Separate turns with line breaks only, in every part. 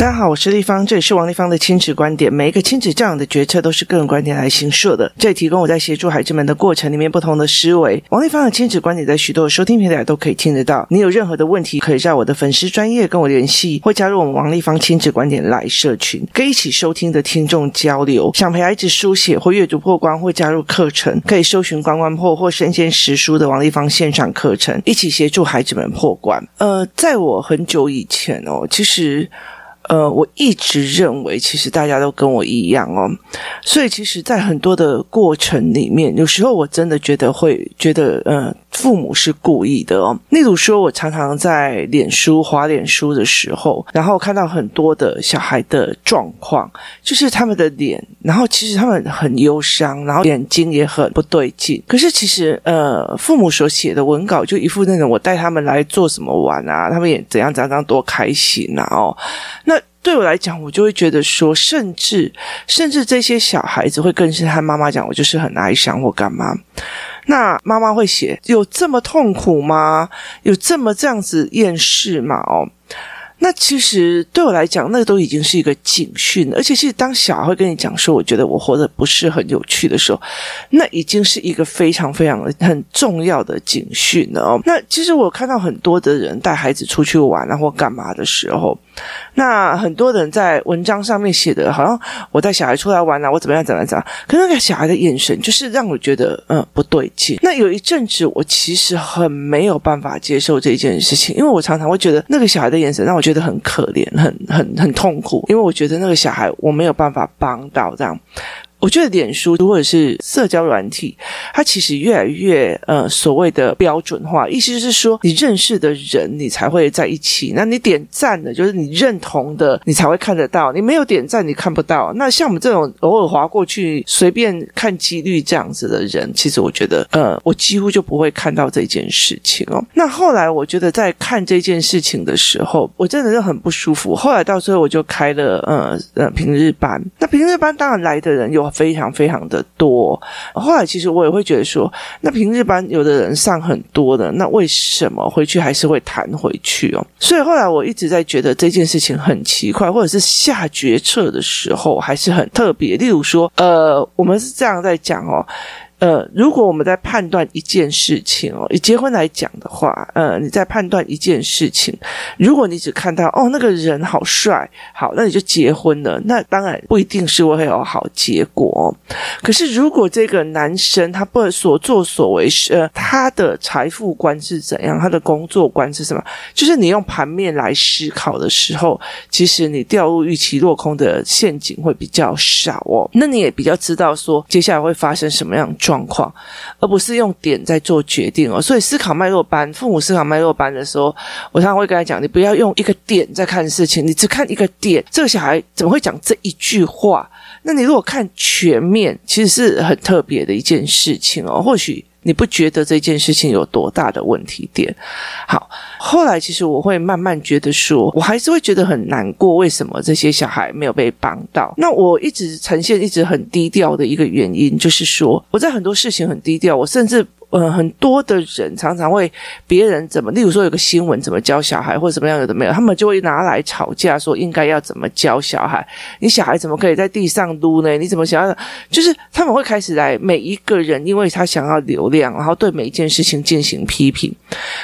大家好，我是丽芳，这里是王立芳的亲子观点。每一个亲子教养的决策都是个人观点来行设的，这里提供我在协助孩子们的过程里面不同的思维。王立芳的亲子观点在许多收听平台都可以听得到。你有任何的问题，可以在我的粉丝专业跟我联系，或加入我们王立芳亲子观点来社群，跟一起收听的听众交流。想陪孩子书写或阅读破关，或加入课程，可以搜寻关关破或身先实书的王立芳线上课程，一起协助孩子们破关。呃，在我很久以前哦，其实。呃，我一直认为，其实大家都跟我一样哦，所以其实，在很多的过程里面，有时候我真的觉得会觉得，呃，父母是故意的哦。例如说，我常常在脸书滑脸书的时候，然后看到很多的小孩的状况，就是他们的脸，然后其实他们很忧伤，然后眼睛也很不对劲。可是其实，呃，父母所写的文稿就一副那种我带他们来做什么玩啊，他们也怎样怎样怎样多开心啊哦，那。对我来讲，我就会觉得说，甚至甚至这些小孩子会更是和妈妈讲，我就是很哀伤或干嘛。那妈妈会写，有这么痛苦吗？有这么这样子厌世吗？哦。那其实对我来讲，那都已经是一个警讯，而且其实当小孩会跟你讲说，我觉得我活得不是很有趣的时候，那已经是一个非常非常很重要的警讯了哦。那其实我看到很多的人带孩子出去玩啊或干嘛的时候，那很多人在文章上面写的，好像我带小孩出来玩啊，我怎么样怎么样怎么样，可那个小孩的眼神就是让我觉得嗯不对劲。那有一阵子我其实很没有办法接受这件事情，因为我常常会觉得那个小孩的眼神让我。觉得很可怜，很很很痛苦，因为我觉得那个小孩我没有办法帮到这样。我觉得脸书或者是社交软体，它其实越来越呃所谓的标准化，意思就是说你认识的人你才会在一起，那你点赞的，就是你认同的，你才会看得到，你没有点赞你看不到。那像我们这种偶尔划过去随便看几率这样子的人，其实我觉得呃我几乎就不会看到这件事情哦。那后来我觉得在看这件事情的时候，我真的是很不舒服。后来到最后我就开了呃呃平日班，那平日班当然来的人有。非常非常的多。后来其实我也会觉得说，那平日班有的人上很多的，那为什么回去还是会弹回去哦？所以后来我一直在觉得这件事情很奇怪，或者是下决策的时候还是很特别。例如说，呃，我们是这样在讲哦。呃，如果我们在判断一件事情哦，以结婚来讲的话，呃，你在判断一件事情，如果你只看到哦那个人好帅，好，那你就结婚了，那当然不一定是会有好结果。可是如果这个男生他不所作所为是，呃，他的财富观是怎样，他的工作观是什么，就是你用盘面来思考的时候，其实你掉入预期落空的陷阱会比较少哦。那你也比较知道说接下来会发生什么样状状况，而不是用点在做决定哦。所以思考脉络班，父母思考脉络班的时候，我常常会跟他讲：你不要用一个点在看事情，你只看一个点，这个小孩怎么会讲这一句话？那你如果看全面，其实是很特别的一件事情哦。或许。你不觉得这件事情有多大的问题点？好，后来其实我会慢慢觉得说，我还是会觉得很难过，为什么这些小孩没有被帮到？那我一直呈现一直很低调的一个原因，就是说我在很多事情很低调，我甚至。呃，很多的人常常会别人怎么，例如说有个新闻怎么教小孩，或者怎么样有的没有，他们就会拿来吵架，说应该要怎么教小孩。你小孩怎么可以在地上撸呢？你怎么想要？就是他们会开始来每一个人，因为他想要流量，然后对每一件事情进行批评。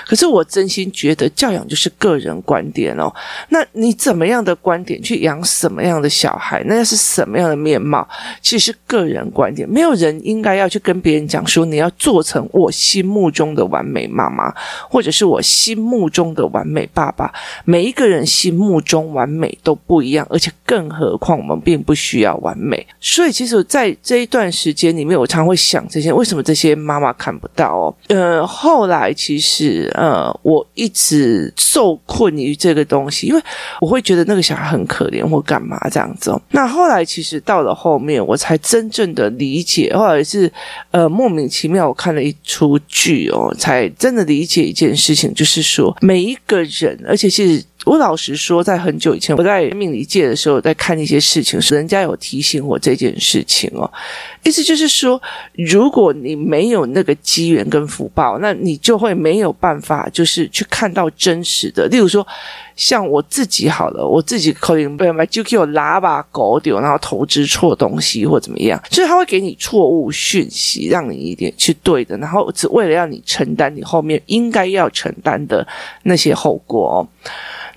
可是我真心觉得教养就是个人观点哦。那你怎么样的观点去养什么样的小孩？那是什么样的面貌？其实是个人观点，没有人应该要去跟别人讲说你要做成。我心目中的完美妈妈，或者是我心目中的完美爸爸，每一个人心目中完美都不一样，而且更何况我们并不需要完美。所以，其实，在这一段时间里面，我常会想这些：为什么这些妈妈看不到哦？呃，后来其实，呃，我一直受困于这个东西，因为我会觉得那个小孩很可怜，或干嘛这样子哦。那后来，其实到了后面，我才真正的理解，或者是呃，莫名其妙，我看了一。出剧哦，才真的理解一件事情，就是说每一个人，而且是我老实说，在很久以前，我在命理界的时候，在看一些事情时，人家有提醒我这件事情哦。意思就是说，如果你没有那个机缘跟福报，那你就会没有办法，就是去看到真实的。例如说，像我自己好了，我自己可能被买就给我拉把狗丢，然后投资错东西或怎么样，所以他会给你错误讯息，让你一点去对的，然后只为了让你承担你后面应该要承担的那些后果哦。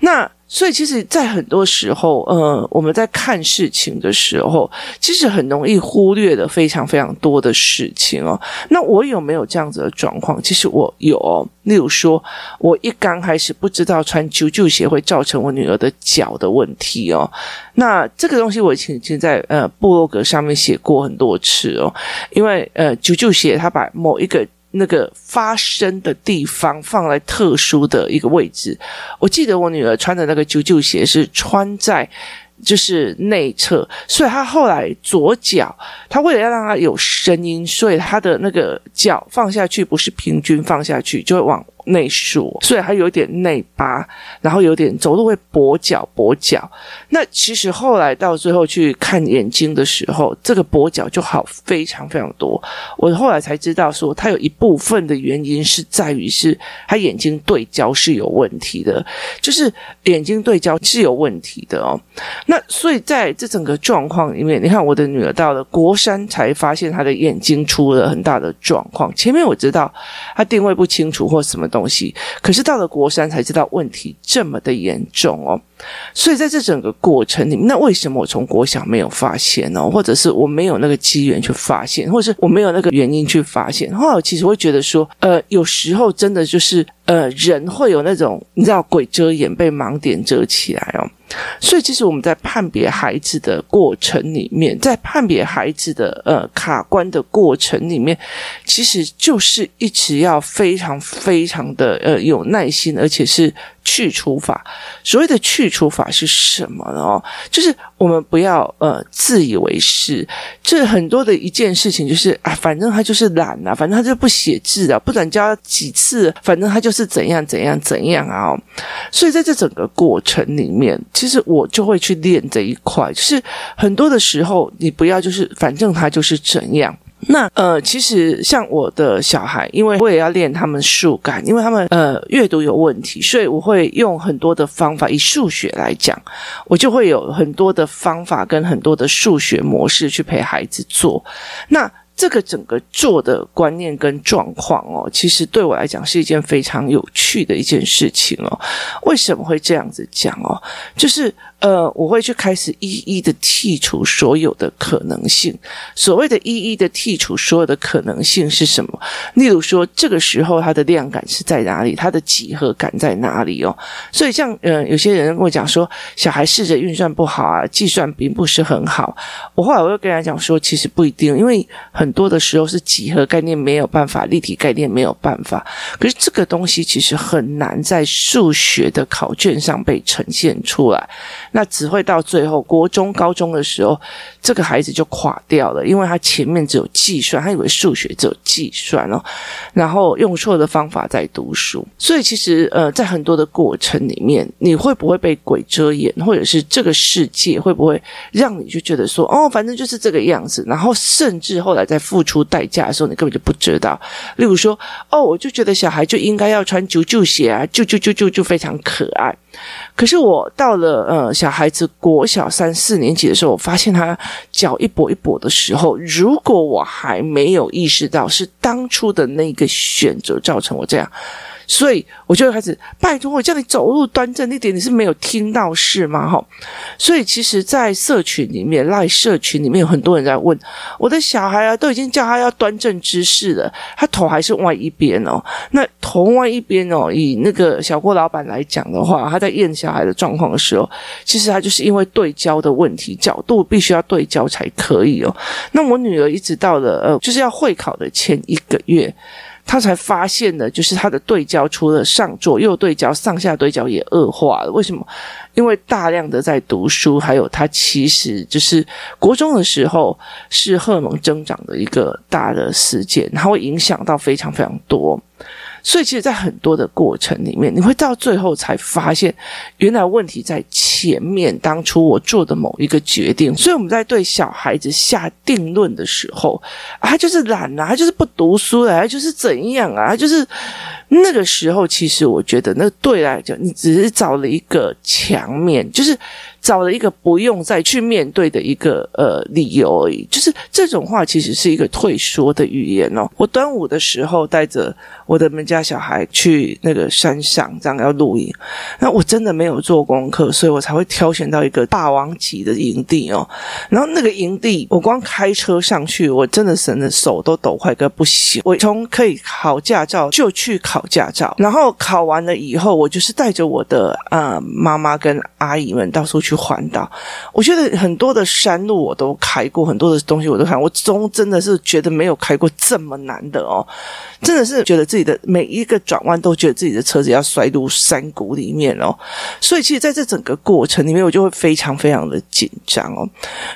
那所以，其实，在很多时候，呃，我们在看事情的时候，其实很容易忽略的非常非常多的事情哦。那我有没有这样子的状况？其实我有哦。例如说，我一刚开始不知道穿啾啾鞋会造成我女儿的脚的问题哦。那这个东西我以前已经在呃部落格上面写过很多次哦。因为呃啾啾鞋它把某一个那个发声的地方放在特殊的一个位置。我记得我女儿穿的那个啾啾鞋是穿在就是内侧，所以她后来左脚，她为了要让她有声音，所以她的那个脚放下去不是平均放下去，就会往。内缩，所以还有点内八，然后有点走路会跛脚，跛脚。那其实后来到最后去看眼睛的时候，这个跛脚就好非常非常多。我后来才知道说，他有一部分的原因是在于是他眼睛对焦是有问题的，就是眼睛对焦是有问题的哦。那所以在这整个状况里面，你看我的女儿到了国三才发现她的眼睛出了很大的状况。前面我知道她定位不清楚或什么东东西，可是到了国三才知道问题这么的严重哦，所以在这整个过程里面，那为什么我从国小没有发现呢？或者是我没有那个机缘去发现，或者是我没有那个原因去发现？后来我其实会觉得说，呃，有时候真的就是，呃，人会有那种你知道鬼遮眼，被盲点遮起来哦。所以，其实我们在判别孩子的过程里面，在判别孩子的呃卡关的过程里面，其实就是一直要非常非常的呃有耐心，而且是。去除法，所谓的去除法是什么呢？就是我们不要呃自以为是，这很多的一件事情就是啊，反正他就是懒啊，反正他就不写字啊，不管教几次，反正他就是怎样怎样怎样啊。所以在这整个过程里面，其实我就会去练这一块，就是很多的时候，你不要就是反正他就是怎样。那呃，其实像我的小孩，因为我也要练他们数感，因为他们呃阅读有问题，所以我会用很多的方法。以数学来讲，我就会有很多的方法跟很多的数学模式去陪孩子做。那这个整个做的观念跟状况哦，其实对我来讲是一件非常有趣的一件事情哦。为什么会这样子讲哦？就是。呃，我会去开始一一的剔除所有的可能性。所谓的一一的剔除所有的可能性是什么？例如说，这个时候它的量感是在哪里？它的几何感在哪里哦？所以像呃，有些人跟我讲说，小孩试着运算不好啊，计算并不是很好。我后来我又跟他讲说，其实不一定，因为很多的时候是几何概念没有办法，立体概念没有办法。可是这个东西其实很难在数学的考卷上被呈现出来。那只会到最后，国中、高中的时候，这个孩子就垮掉了，因为他前面只有计算，他以为数学只有计算哦，然后用错的方法在读书，所以其实呃，在很多的过程里面，你会不会被鬼遮眼，或者是这个世界会不会让你就觉得说，哦，反正就是这个样子，然后甚至后来在付出代价的时候，你根本就不知道。例如说，哦，我就觉得小孩就应该要穿啾啾鞋啊，啾啾啾啾就非常可爱。可是我到了呃小孩子国小三四年级的时候，我发现他脚一跛一跛的时候，如果我还没有意识到是当初的那个选择造成我这样。所以我就开始拜托我叫你走路端正一点，你是没有听到是吗？哈，所以其实，在社群里面，赖社群里面有很多人在问我的小孩啊，都已经叫他要端正姿势了，他头还是歪一边哦。那头歪一边哦，以那个小郭老板来讲的话，他在验小孩的状况的时候，其实他就是因为对焦的问题，角度必须要对焦才可以哦。那我女儿一直到了呃，就是要会考的前一个月。他才发现呢，就是他的对焦除了上左右对焦，上下对焦也恶化了。为什么？因为大量的在读书，还有他其实就是国中的时候是荷尔蒙增长的一个大的事件，它会影响到非常非常多。所以其实，在很多的过程里面，你会到最后才发现，原来问题在前面。当初我做的某一个决定，所以我们在对小孩子下定论的时候，他就是懒啊，他就是不读书啊，他就是怎样啊，他就是。那个时候，其实我觉得，那对来讲，你只是找了一个墙面，就是找了一个不用再去面对的一个呃理由而已。就是这种话，其实是一个退缩的语言哦。我端午的时候带着我的们家小孩去那个山上，这样要露营，那我真的没有做功课，所以我才会挑选到一个霸王级的营地哦。然后那个营地，我光开车上去，我真的省得手都抖快个不行。我从可以考驾照就去考。考驾照，然后考完了以后，我就是带着我的呃妈妈跟阿姨们到处去去环岛。我觉得很多的山路我都开过，很多的东西我都看。我中真的是觉得没有开过这么难的哦，真的是觉得自己的每一个转弯都觉得自己的车子要摔入山谷里面哦。所以其实在这整个过程里面，我就会非常非常的紧张哦。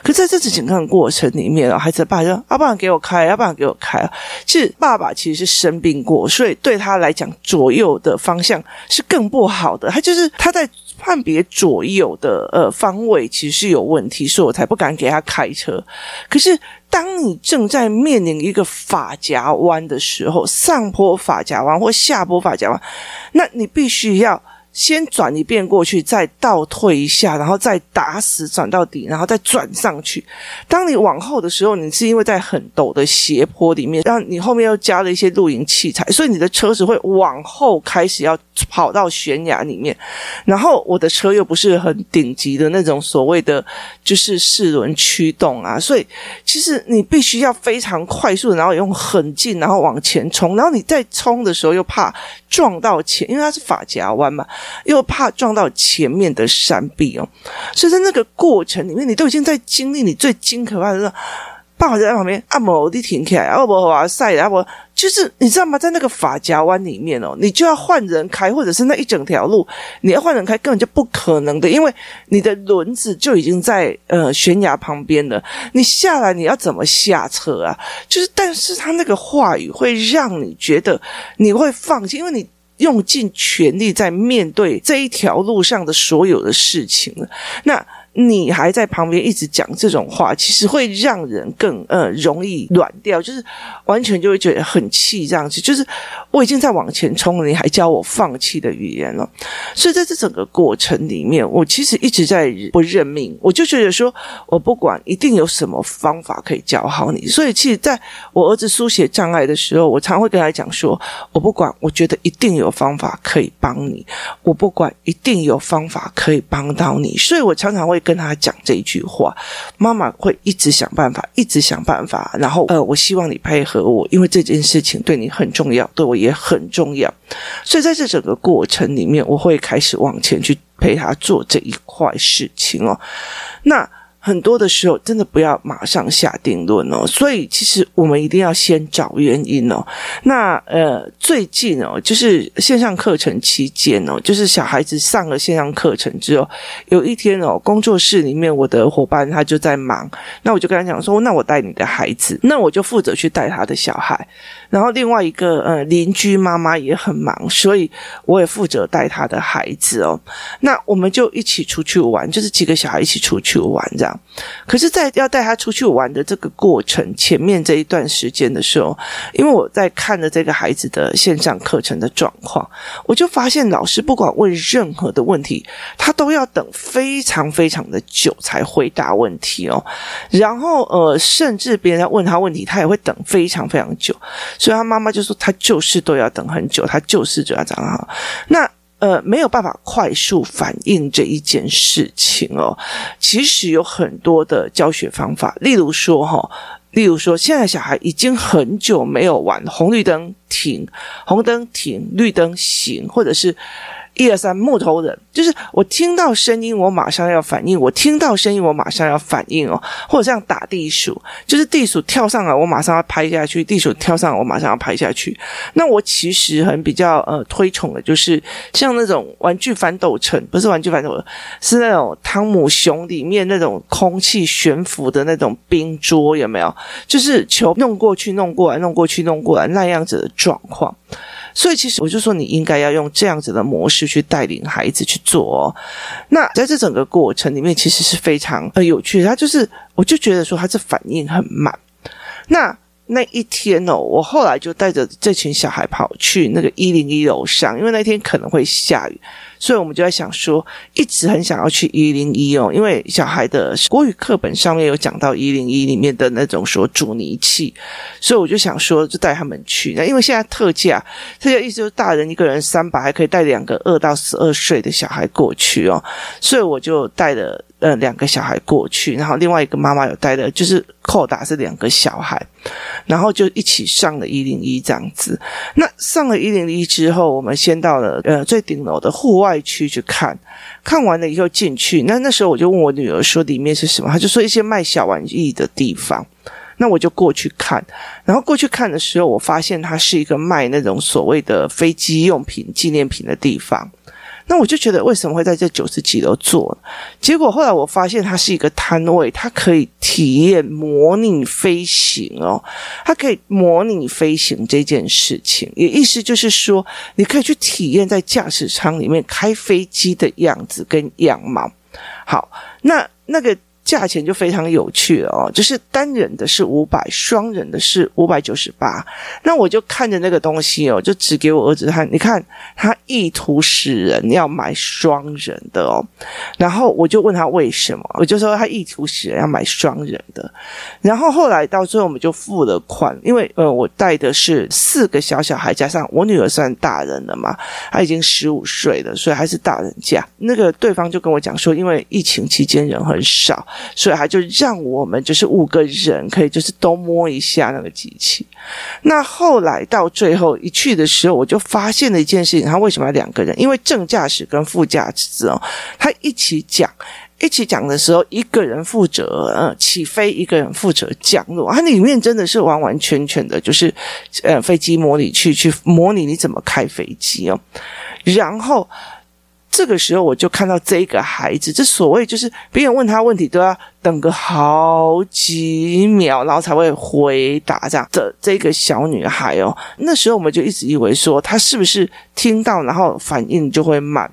可在这次整个过程里面哦，孩子的爸说：“要不然给我开，阿爸给我开。”其实爸爸其实是生病过，所以对他来讲左右的方向是更不好的，他就是他在判别左右的呃方位其实是有问题，所以我才不敢给他开车。可是当你正在面临一个法夹弯的时候，上坡法夹弯或下坡法夹弯，那你必须要。先转一遍过去，再倒退一下，然后再打死转到底，然后再转上去。当你往后的时候，你是因为在很陡的斜坡里面，然后你后面又加了一些露营器材，所以你的车子会往后开始要跑到悬崖里面。然后我的车又不是很顶级的那种所谓的就是四轮驱动啊，所以其实你必须要非常快速，然后用很近，然后往前冲。然后你再冲的时候又怕撞到前，因为它是法夹弯嘛。又怕撞到前面的山壁哦，所以在那个过程里面，你都已经在经历你最惊可怕的时候，爸爸在旁边按摩，你停起来，阿伯哇塞，阿伯就是你知道吗？在那个法夹湾里面哦，你就要换人开，或者是那一整条路你要换人开，根本就不可能的，因为你的轮子就已经在呃悬崖旁边了，你下来你要怎么下车啊？就是，但是他那个话语会让你觉得你会放弃，因为你。用尽全力在面对这一条路上的所有的事情了，那。你还在旁边一直讲这种话，其实会让人更呃容易软掉，就是完全就会觉得很气这样子。就是我已经在往前冲了，你还教我放弃的语言了。所以在这整个过程里面，我其实一直在不认命。我就觉得说，我不管，一定有什么方法可以教好你。所以其实在我儿子书写障碍的时候，我常会跟他讲说，我不管，我觉得一定有方法可以帮你。我不管，一定有方法可以帮到你。所以我常常会。跟他讲这一句话，妈妈会一直想办法，一直想办法。然后，呃，我希望你配合我，因为这件事情对你很重要，对我也很重要。所以在这整个过程里面，我会开始往前去陪他做这一块事情哦。那。很多的时候，真的不要马上下定论哦。所以，其实我们一定要先找原因哦。那呃，最近哦，就是线上课程期间哦，就是小孩子上了线上课程之后，有一天哦，工作室里面我的伙伴他就在忙，那我就跟他讲说，那我带你的孩子，那我就负责去带他的小孩。然后另外一个呃邻居妈妈也很忙，所以我也负责带他的孩子哦。那我们就一起出去玩，就是几个小孩一起出去玩这样。可是，在要带他出去玩的这个过程前面这一段时间的时候，因为我在看着这个孩子的线上课程的状况，我就发现老师不管问任何的问题，他都要等非常非常的久才回答问题哦。然后呃，甚至别人在问他问题，他也会等非常非常久。所以他妈妈就说，他就是都要等很久，他就是这样这样。那。呃，没有办法快速反应这一件事情哦。其实有很多的教学方法，例如说哈，例如说，现在小孩已经很久没有玩红绿灯停，红灯停，绿灯行，或者是。一二三，木头人就是我听到声音，我马上要反应；我听到声音，我马上要反应哦。或者像打地鼠，就是地鼠跳上来，我马上要拍下去；地鼠跳上来，我马上要拍下去。那我其实很比较呃推崇的，就是像那种玩具反斗城，不是玩具反斗城，是那种汤姆熊里面那种空气悬浮的那种冰桌，有没有？就是球弄过去、弄过来、弄过去、弄过来那样子的状况。所以其实我就说，你应该要用这样子的模式去带领孩子去做哦。那在这整个过程里面，其实是非常呃有趣的。他就是，我就觉得说，他这反应很慢。那那一天哦，我后来就带着这群小孩跑去那个一零一楼上，因为那天可能会下雨。所以我们就在想说，一直很想要去一零一哦，因为小孩的国语课本上面有讲到一零一里面的那种说阻尼器，所以我就想说，就带他们去。那因为现在特价，特价意思就是大人一个人三百，还可以带两个二到十二岁的小孩过去哦，所以我就带了。呃，两个小孩过去，然后另外一个妈妈有带的，就是扣打是两个小孩，然后就一起上了一零一这样子。那上了一零一之后，我们先到了呃最顶楼的户外区去看，看完了以后进去。那那时候我就问我女儿说里面是什么，她就说一些卖小玩意的地方。那我就过去看，然后过去看的时候，我发现它是一个卖那种所谓的飞机用品纪念品的地方。那我就觉得为什么会在这九十几楼做？结果后来我发现它是一个摊位，它可以体验模拟飞行哦，它可以模拟飞行这件事情，也意思就是说，你可以去体验在驾驶舱里面开飞机的样子跟样貌。好，那那个。价钱就非常有趣哦，就是单人的是五百，双人的是五百九十八。那我就看着那个东西哦，就指给我儿子看，你看他意图使人要买双人的哦。然后我就问他为什么，我就说他意图使人要买双人的。然后后来到最后我们就付了款，因为呃我带的是四个小小孩加上我女儿算大人了嘛，她已经十五岁了，所以还是大人价。那个对方就跟我讲说，因为疫情期间人很少。所以他就让我们就是五个人可以就是都摸一下那个机器。那后来到最后一去的时候，我就发现了一件事情：他为什么要两个人？因为正驾驶跟副驾驶哦，他 一起讲，一起讲的时候，一个人负责呃起飞，一个人负责降落。它里面真的是完完全全的，就是呃飞机模拟去去模拟你怎么开飞机哦，然后。这个时候我就看到这个孩子，这所谓就是别人问他问题都要等个好几秒，然后才会回答这样的这个小女孩哦。那时候我们就一直以为说她是不是听到然后反应就会慢，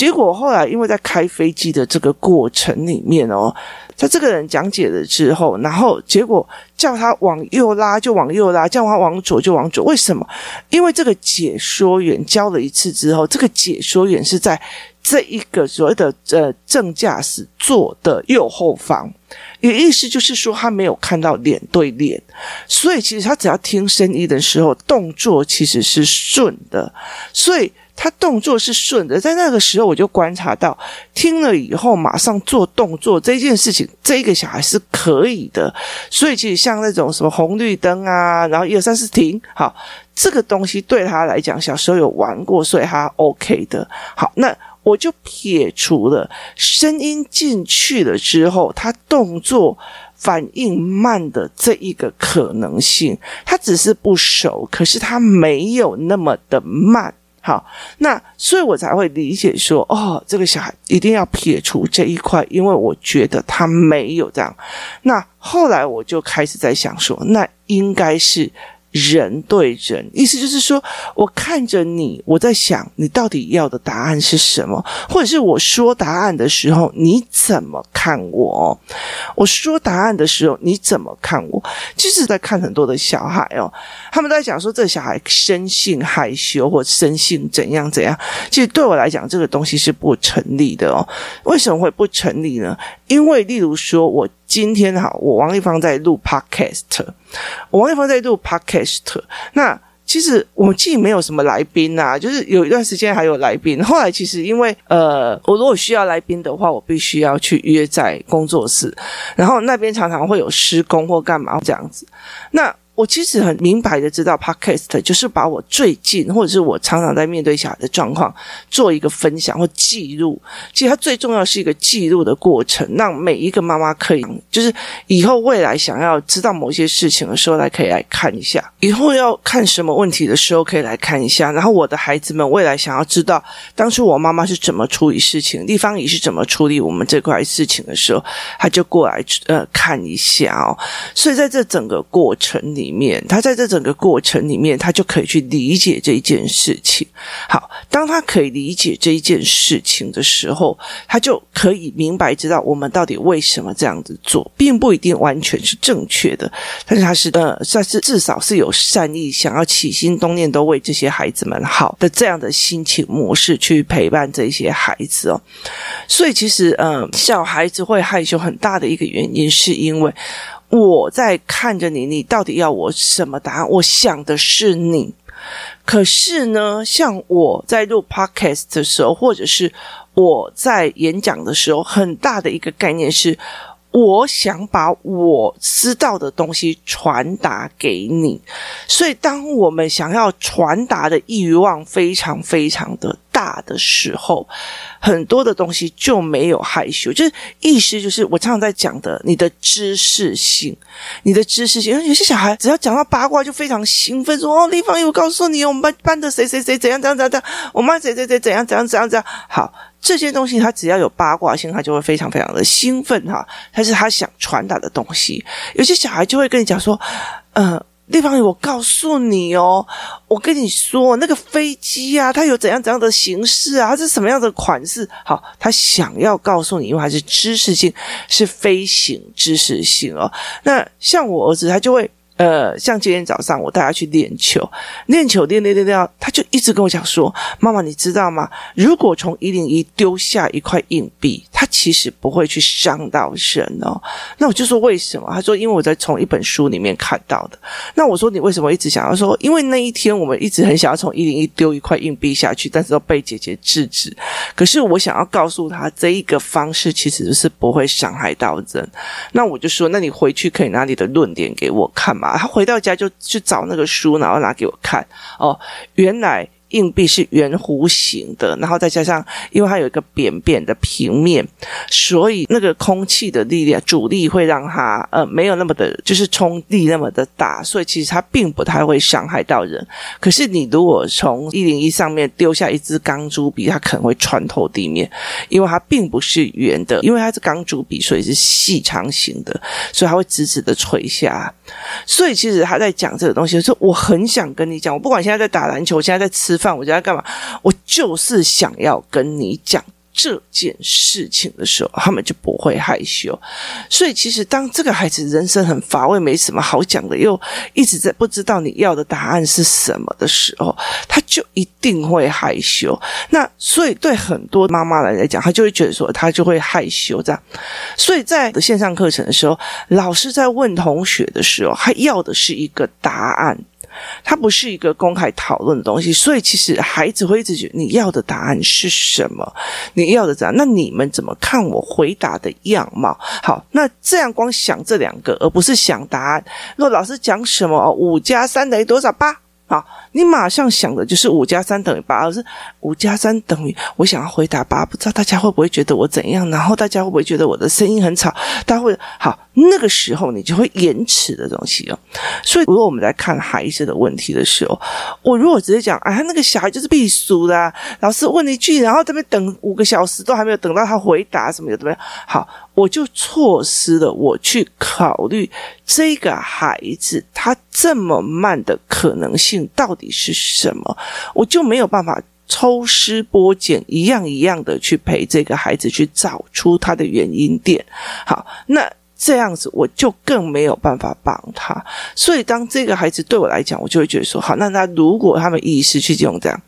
结果后来因为在开飞机的这个过程里面哦。他这个人讲解了之后，然后结果叫他往右拉就往右拉，叫他往左就往左。为什么？因为这个解说员教了一次之后，这个解说员是在这一个所谓的呃正驾驶座的右后方，也意思就是说他没有看到脸对脸，所以其实他只要听声音的时候，动作其实是顺的，所以。他动作是顺的，在那个时候我就观察到，听了以后马上做动作这件事情，这个小孩是可以的。所以其实像那种什么红绿灯啊，然后一二三四停，好，这个东西对他来讲，小时候有玩过，所以他 OK 的。好，那我就撇除了声音进去了之后，他动作反应慢的这一个可能性，他只是不熟，可是他没有那么的慢。好，那所以我才会理解说，哦，这个小孩一定要撇除这一块，因为我觉得他没有这样。那后来我就开始在想说，那应该是。人对人，意思就是说，我看着你，我在想你到底要的答案是什么，或者是我说答案的时候你怎么看我？我说答案的时候你怎么看我？其实在看很多的小孩哦，他们都在讲说这小孩生性害羞或生性怎样怎样。其实对我来讲，这个东西是不成立的哦。为什么会不成立呢？因为例如说我。今天哈，我王一芳在录 podcast，王一芳在录 podcast。那其实我们既没有什么来宾啊，就是有一段时间还有来宾。后来其实因为呃，我如果需要来宾的话，我必须要去约在工作室，然后那边常常会有施工或干嘛这样子。那我其实很明白的知道，Podcast 就是把我最近或者是我常常在面对小孩的状况做一个分享或记录。其实它最重要是一个记录的过程，让每一个妈妈可以就是以后未来想要知道某些事情的时候来可以来看一下，以后要看什么问题的时候可以来看一下。然后我的孩子们未来想要知道当初我妈妈是怎么处理事情，丽芳姨是怎么处理我们这块事情的时候，他就过来呃看一下哦。所以在这整个过程里。里面，他在这整个过程里面，他就可以去理解这一件事情。好，当他可以理解这一件事情的时候，他就可以明白知道我们到底为什么这样子做，并不一定完全是正确的，但是他是呃，算是至少是有善意，想要起心动念都为这些孩子们好的这样的心情模式去陪伴这些孩子哦。所以其实呃，小孩子会害羞很大的一个原因，是因为我在看着你，你到底要我什么答案？我想的是你。可是呢，像我在录 podcast 的时候，或者是我在演讲的时候，很大的一个概念是，我想把我知道的东西传达给你。所以，当我们想要传达的欲望非常非常的大的时候，很多的东西就没有害羞，就是意思就是我常常在讲的，你的知识性，你的知识性。有些小孩只要讲到八卦就非常兴奋，说：“哦，丽芳，我告诉你，我们班班的谁谁谁怎样怎样怎样，我们班谁谁谁怎样怎样怎样怎样。”好，这些东西他只要有八卦性，他就会非常非常的兴奋哈。但是他想传达的东西，有些小孩就会跟你讲说：“嗯、”地方，我告诉你哦，我跟你说，那个飞机啊，它有怎样怎样的形式啊，它是什么样的款式？好，他想要告诉你，因为它是知识性，是飞行知识性哦。那像我儿子，他就会。呃，像今天早上我带他去练球，练球练练练练，他就一直跟我讲说：“妈妈，你知道吗？如果从一零一丢下一块硬币，他其实不会去伤到人哦。”那我就说为什么？他说：“因为我在从一本书里面看到的。”那我说：“你为什么一直想要说？因为那一天我们一直很想要从一零一丢一块硬币下去，但是都被姐姐制止。可是我想要告诉他，这一个方式其实是不会伤害到人。那我就说：那你回去可以拿你的论点给我看嘛。”他回到家就去找那个书，然后拿给我看。哦，原来。硬币是圆弧形的，然后再加上，因为它有一个扁扁的平面，所以那个空气的力量阻力会让它呃没有那么的，就是冲力那么的大，所以其实它并不太会伤害到人。可是你如果从一零一上面丢下一支钢珠笔，它可能会穿透地面，因为它并不是圆的，因为它是钢珠笔，所以是细长型的，所以它会直直的垂下。所以其实他在讲这个东西的时候，我很想跟你讲，我不管现在在打篮球，现在在吃。饭，我在干嘛？我就是想要跟你讲这件事情的时候，他们就不会害羞。所以，其实当这个孩子人生很乏味，没什么好讲的，又一直在不知道你要的答案是什么的时候，他就一定会害羞。那所以，对很多妈妈来来讲，他就会觉得说，他就会害羞这样。所以在线上课程的时候，老师在问同学的时候，他要的是一个答案。它不是一个公开讨论的东西，所以其实孩子会一直觉得你要的答案是什么？你要的答案，那你们怎么看我回答的样貌？好，那这样光想这两个，而不是想答案。如果老师讲什么五加三等于多少？八。好，你马上想的就是五加三等于八，而是五加三等于我想要回答八，不知道大家会不会觉得我怎样？然后大家会不会觉得我的声音很吵？大家会好，那个时候你就会延迟的东西哦。所以，如果我们在看孩子的问题的时候，我如果直接讲，哎，那个小孩就是闭俗的，啊老师问一句，然后这边等五个小时都还没有等到他回答什么的，怎么样？好。我就错失了我去考虑这个孩子他这么慢的可能性到底是什么，我就没有办法抽丝剥茧，一样一样的去陪这个孩子去找出他的原因点。好，那。这样子我就更没有办法帮他，所以当这个孩子对我来讲，我就会觉得说，好，那他如果他们意识去用这样，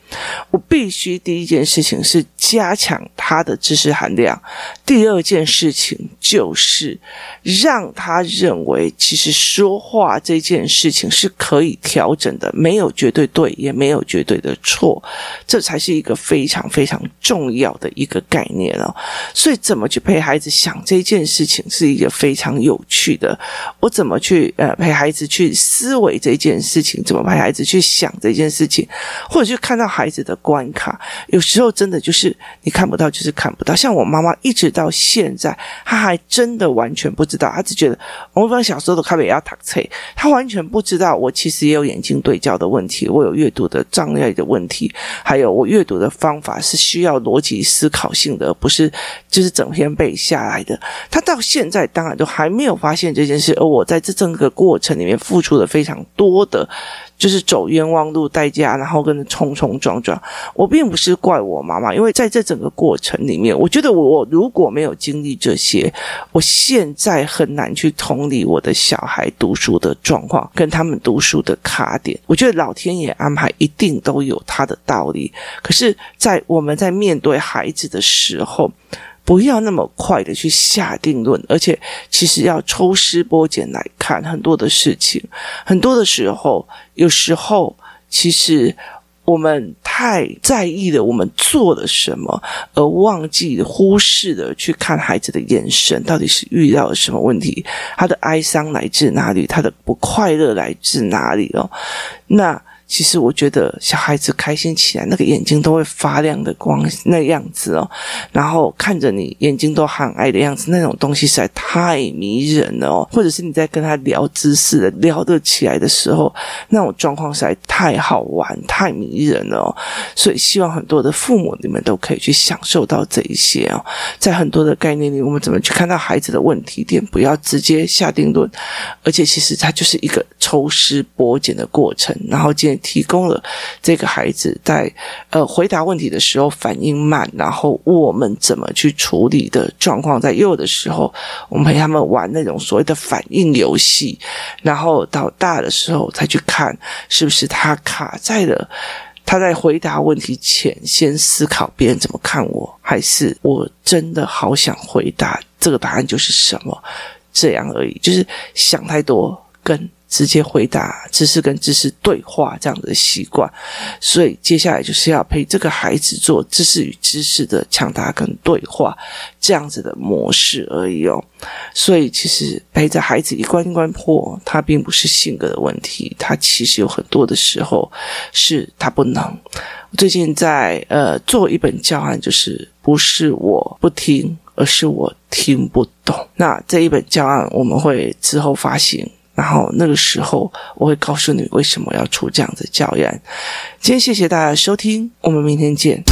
我必须第一件事情是加强他的知识含量，第二件事情就是让他认为，其实说话这件事情是可以调整的，没有绝对对，也没有绝对的错，这才是一个非常非常重要的一个概念哦。所以怎么去陪孩子想这件事情，是一个非常。常有趣的，我怎么去呃陪孩子去思维这件事情？怎么陪孩子去想这件事情？或者去看到孩子的关卡？有时候真的就是你看不到，就是看不到。像我妈妈一直到现在，她还真的完全不知道。她只觉得我们小时候的咖啡要读册，她完全不知道我其实也有眼睛对焦的问题，我有阅读的障碍的问题，还有我阅读的方法是需要逻辑思考性的，不是就是整篇背下来的。她到现在当然都。还没有发现这件事，而我在这整个过程里面付出了非常多的。就是走冤枉路，代价，然后跟着冲冲撞撞。我并不是怪我妈妈，因为在这整个过程里面，我觉得我如果没有经历这些，我现在很难去同理我的小孩读书的状况，跟他们读书的卡点。我觉得老天爷安排一定都有他的道理。可是，在我们在面对孩子的时候，不要那么快的去下定论，而且其实要抽丝剥茧来看很多的事情。很多的时候，有时候其实我们太在意了我们做了什么，而忘记忽视了去看孩子的眼神，到底是遇到了什么问题，他的哀伤来自哪里，他的不快乐来自哪里哦？那。其实我觉得小孩子开心起来，那个眼睛都会发亮的光，那样子哦，然后看着你眼睛都含爱的样子，那种东西实在太迷人了哦。或者是你在跟他聊知识的聊得起来的时候，那种状况实在太好玩、太迷人了。所以希望很多的父母你们都可以去享受到这一些哦。在很多的概念里，我们怎么去看到孩子的问题点？不要直接下定论，而且其实它就是一个抽丝剥茧的过程。然后今天。提供了这个孩子在呃回答问题的时候反应慢，然后我们怎么去处理的状况，在幼的时候，我们陪他们玩那种所谓的反应游戏，然后到大的时候才去看是不是他卡在了他在回答问题前先思考别人怎么看我，还是我真的好想回答这个答案就是什么这样而已，就是想太多跟。直接回答知识跟知识对话这样的习惯，所以接下来就是要陪这个孩子做知识与知识的抢答跟对话这样子的模式而已哦。所以其实陪着孩子一关一关破，他并不是性格的问题，他其实有很多的时候是他不能。最近在呃做一本教案，就是不是我不听，而是我听不懂。那这一本教案我们会之后发行。然后那个时候，我会告诉你为什么要出这样的教案。今天谢谢大家收听，我们明天见。